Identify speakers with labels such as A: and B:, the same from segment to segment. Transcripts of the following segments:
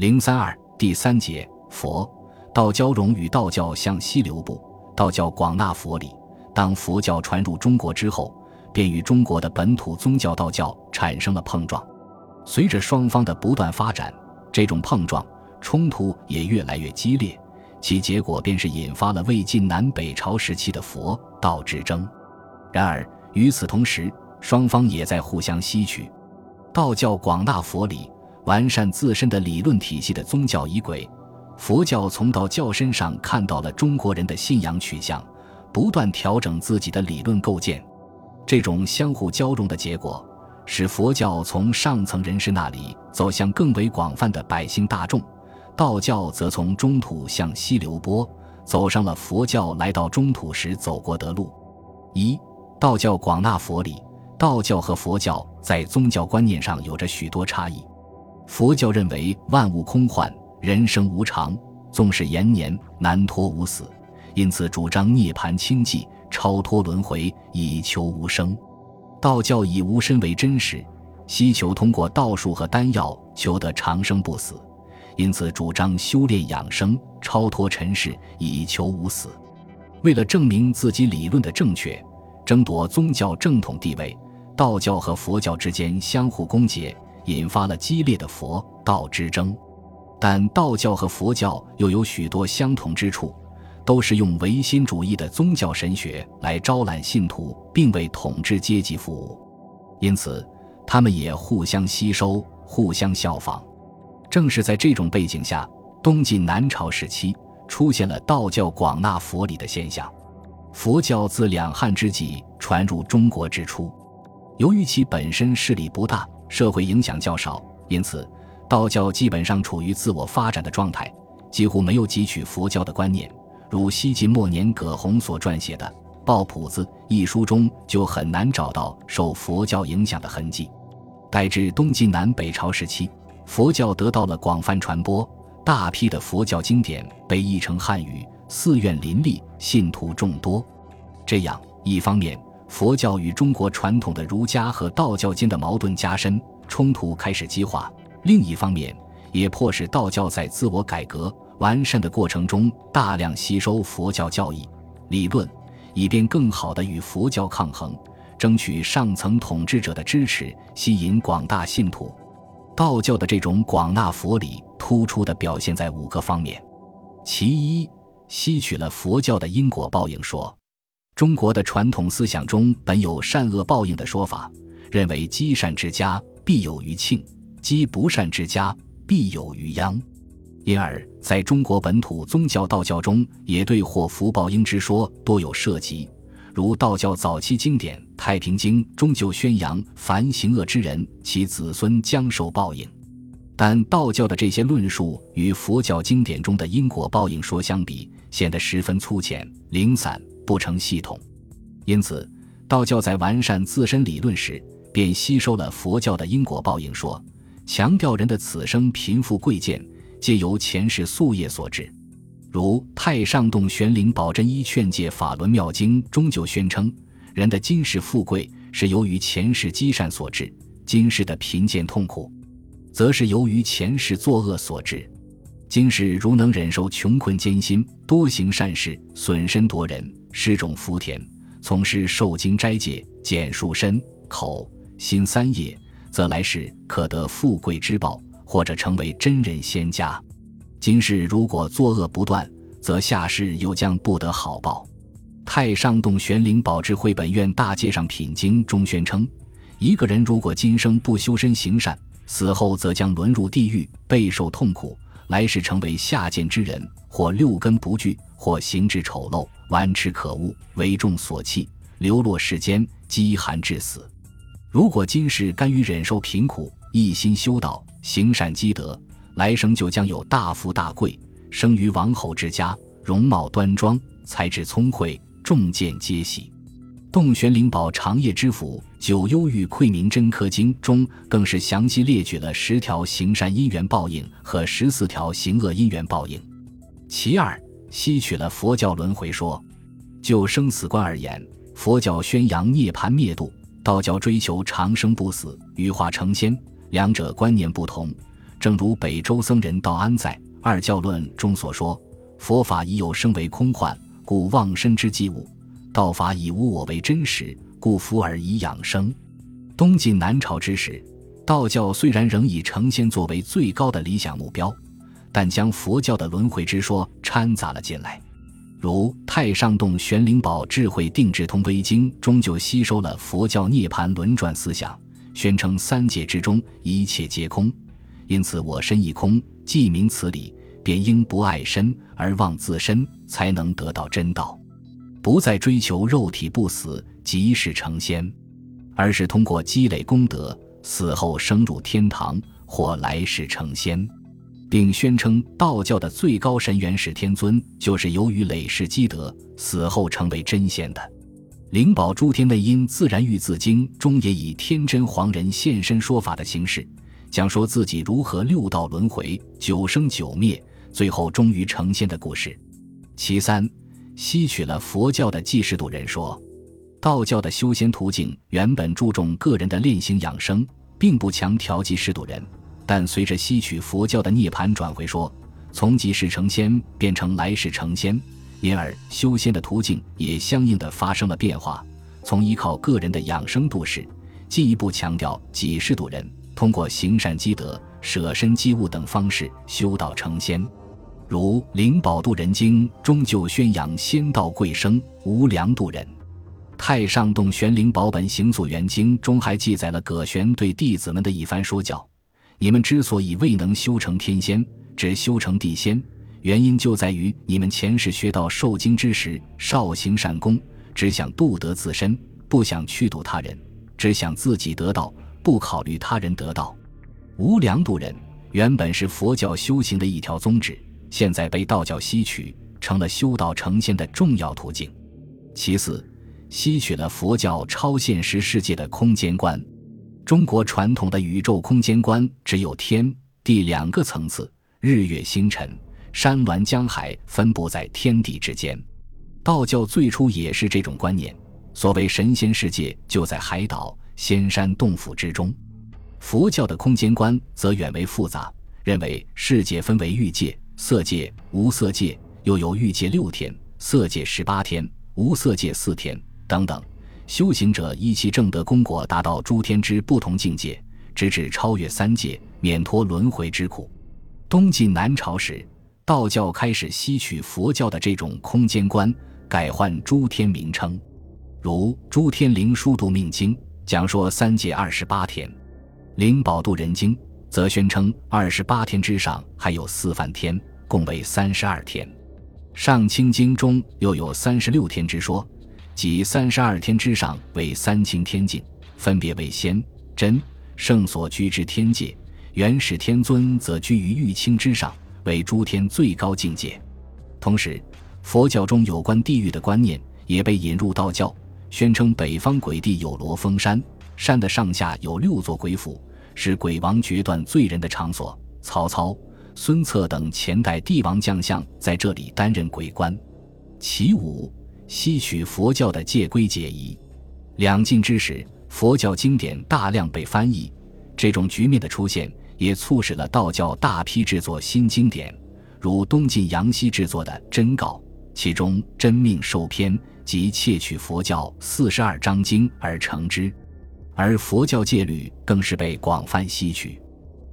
A: 零三二第三节佛道交融与道教向西流布，道教广纳佛理。当佛教传入中国之后，便与中国的本土宗教道教产生了碰撞。随着双方的不断发展，这种碰撞冲突也越来越激烈，其结果便是引发了魏晋南北朝时期的佛道之争。然而与此同时，双方也在互相吸取道教广纳佛理。完善自身的理论体系的宗教仪轨，佛教从道教身上看到了中国人的信仰取向，不断调整自己的理论构建。这种相互交融的结果，使佛教从上层人士那里走向更为广泛的百姓大众，道教则从中土向西流播，走上了佛教来到中土时走过的路。一、道教广纳佛理。道教和佛教在宗教观念上有着许多差异。佛教认为万物空幻，人生无常，纵使延年难脱无死，因此主张涅槃清寂，超脱轮回，以求无生。道教以无身为真实，希求通过道术和丹药求得长生不死，因此主张修炼养生，超脱尘世，以求无死。为了证明自己理论的正确，争夺宗教正统地位，道教和佛教之间相互攻讦。引发了激烈的佛道之争，但道教和佛教又有许多相同之处，都是用唯心主义的宗教神学来招揽信徒，并为统治阶级服务，因此他们也互相吸收、互相效仿。正是在这种背景下，东晋南朝时期出现了道教广纳佛理的现象。佛教自两汉之际传入中国之初，由于其本身势力不大。社会影响较少，因此道教基本上处于自我发展的状态，几乎没有汲取佛教的观念。如西晋末年葛洪所撰写的《抱朴子》一书中，就很难找到受佛教影响的痕迹。待至东晋南北朝时期，佛教得到了广泛传播，大批的佛教经典被译成汉语，寺院林立，信徒众多。这样一方面，佛教与中国传统的儒家和道教间的矛盾加深，冲突开始激化；另一方面，也迫使道教在自我改革完善的过程中大量吸收佛教教义理论，以便更好地与佛教抗衡，争取上层统治者的支持，吸引广大信徒。道教的这种广纳佛理，突出地表现在五个方面：其一，吸取了佛教的因果报应说。中国的传统思想中本有善恶报应的说法，认为积善之家必有余庆，积不善之家必有余殃。因而，在中国本土宗教道教中，也对祸福报应之说多有涉及。如道教早期经典《太平经》中就宣扬，凡行恶之人，其子孙将受报应。但道教的这些论述与佛教经典中的因果报应说相比，显得十分粗浅零散。不成系统，因此，道教在完善自身理论时，便吸收了佛教的因果报应说，强调人的此生贫富贵贱皆由前世宿业所致。如《太上洞玄灵宝真一劝诫法轮妙经》中就宣称，人的今世富贵是由于前世积善所致，今世的贫贱痛苦，则是由于前世作恶所致。今世如能忍受穷困艰辛，多行善事，损身夺人，施种福田，从事受经斋戒，减数身口心三业，则来世可得富贵之报，或者成为真人仙家。今世如果作恶不断，则下世又将不得好报。太上洞玄灵宝智慧本愿大戒上品经中宣称，一个人如果今生不修身行善，死后则将沦入地狱，备受痛苦。来世成为下贱之人，或六根不具，或形质丑陋，顽痴可恶，为众所弃，流落世间，饥寒致死。如果今世甘于忍受贫苦，一心修道，行善积德，来生就将有大富大贵，生于王侯之家，容貌端庄，才智聪慧，众见皆喜。洞玄灵宝长夜之府九幽玉窥明真科经中，更是详细列举了十条行善因缘报应和十四条行恶因缘报应。其二，吸取了佛教轮回说。就生死观而言，佛教宣扬涅槃灭度，道教追求长生不死、羽化成仙，两者观念不同。正如北周僧人道安在《二教论》中所说：“佛法已有生为空幻，故忘身之际物；道法以无我为真实，故福尔以养生。”东晋南朝之时，道教虽然仍以成仙作为最高的理想目标，但将佛教的轮回之说掺杂了进来。如太上洞玄灵宝智慧定智通微经终究吸收了佛教涅盘轮转思想，宣称三界之中一切皆空，因此我身亦空。既明此理，便应不爱身而忘自身，才能得到真道，不再追求肉体不死即是成仙。而是通过积累功德，死后升入天堂或来世成仙，并宣称道教的最高神元始天尊就是由于累世积德，死后成为真仙的。灵宝诸天内因自然玉字经中也以天真黄人现身说法的形式，讲说自己如何六道轮回、九生九灭，最后终于成仙的故事。其三，吸取了佛教的济世度人说。道教的修仙途径原本注重个人的练行养生，并不强调济世度人。但随着吸取佛教的涅槃转回说，从即世成仙变成来世成仙，因而修仙的途径也相应的发生了变化，从依靠个人的养生度世，进一步强调济世度人，通过行善积德、舍身积物等方式修道成仙。如《灵宝度人经》中就宣扬仙道贵生，无量度人。太上洞玄灵宝本行祖元经中还记载了葛玄对弟子们的一番说教：你们之所以未能修成天仙，只修成地仙，原因就在于你们前世学到受经之时，少行善功，只想度得自身，不想去度他人，只想自己得道，不考虑他人得道。无量度人原本是佛教修行的一条宗旨，现在被道教吸取，成了修道成仙的重要途径。其次。吸取了佛教超现实世界的空间观，中国传统的宇宙空间观只有天地两个层次，日月星辰、山峦江海分布在天地之间。道教最初也是这种观念，所谓神仙世界就在海岛、仙山洞府之中。佛教的空间观则远为复杂，认为世界分为欲界、色界、无色界，又有欲界六天、色界十八天、无色界四天。等等，修行者依其正德功果，达到诸天之不同境界，直至超越三界，免脱轮回之苦。东晋南朝时，道教开始吸取佛教的这种空间观，改换诸天名称，如《诸天灵枢度命经》讲说三界二十八天，《灵宝度人经》则宣称二十八天之上还有四梵天，共为三十二天，《上清经》中又有三十六天之说。即三十二天之上为三清天境，分别为仙、真、圣所居之天界。元始天尊则居于玉清之上，为诸天最高境界。同时，佛教中有关地狱的观念也被引入道教，宣称北方鬼地有罗峰山，山的上下有六座鬼府，是鬼王决断罪人的场所。曹操、孙策等前代帝王将相在这里担任鬼官。其五。吸取佛教的戒规戒仪，两晋之时，佛教经典大量被翻译，这种局面的出现也促使了道教大批制作新经典，如东晋杨希制作的《真告》，其中《真命受篇》即窃取佛教四十二章经而成之，而佛教戒律更是被广泛吸取。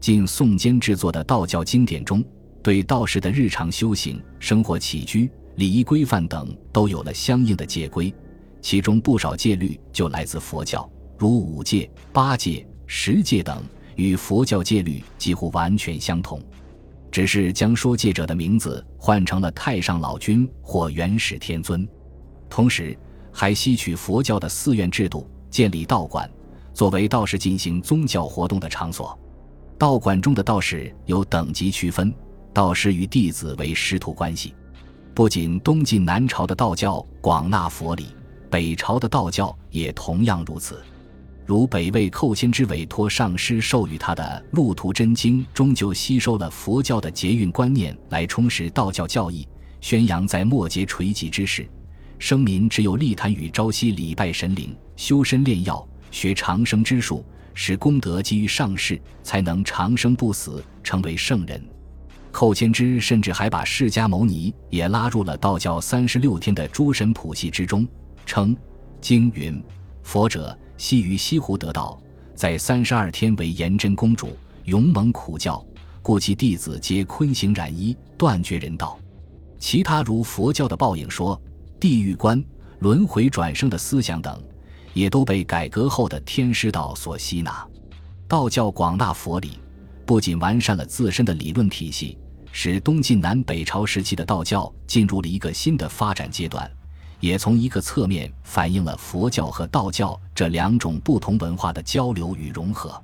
A: 晋宋间制作的道教经典中，对道士的日常修行、生活起居。礼仪规范等都有了相应的戒规，其中不少戒律就来自佛教，如五戒、八戒、十戒等，与佛教戒律几乎完全相同，只是将说戒者的名字换成了太上老君或元始天尊。同时，还吸取佛教的寺院制度，建立道馆，作为道士进行宗教活动的场所。道馆中的道士有等级区分，道师与弟子为师徒关系。不仅东晋南朝的道教广纳佛理，北朝的道教也同样如此。如北魏寇谦之委托上师授予他的《路途真经》终究吸收了佛教的劫运观念来充实道教教义，宣扬在末节垂棘之时，生民只有立坛与朝夕礼拜神灵，修身炼药，学长生之术，使功德基于上世，才能长生不死，成为圣人。寇谦之甚至还把释迦牟尼也拉入了道教三十六天的诸神谱系之中，称经云：佛者系于西湖得道，在三十二天为颜真公主，勇猛苦教，故其弟子皆昆行染衣，断绝人道。其他如佛教的报应说、地狱观、轮回转生的思想等，也都被改革后的天师道所吸纳。道教广纳佛理，不仅完善了自身的理论体系。使东晋南北朝时期的道教进入了一个新的发展阶段，也从一个侧面反映了佛教和道教这两种不同文化的交流与融合。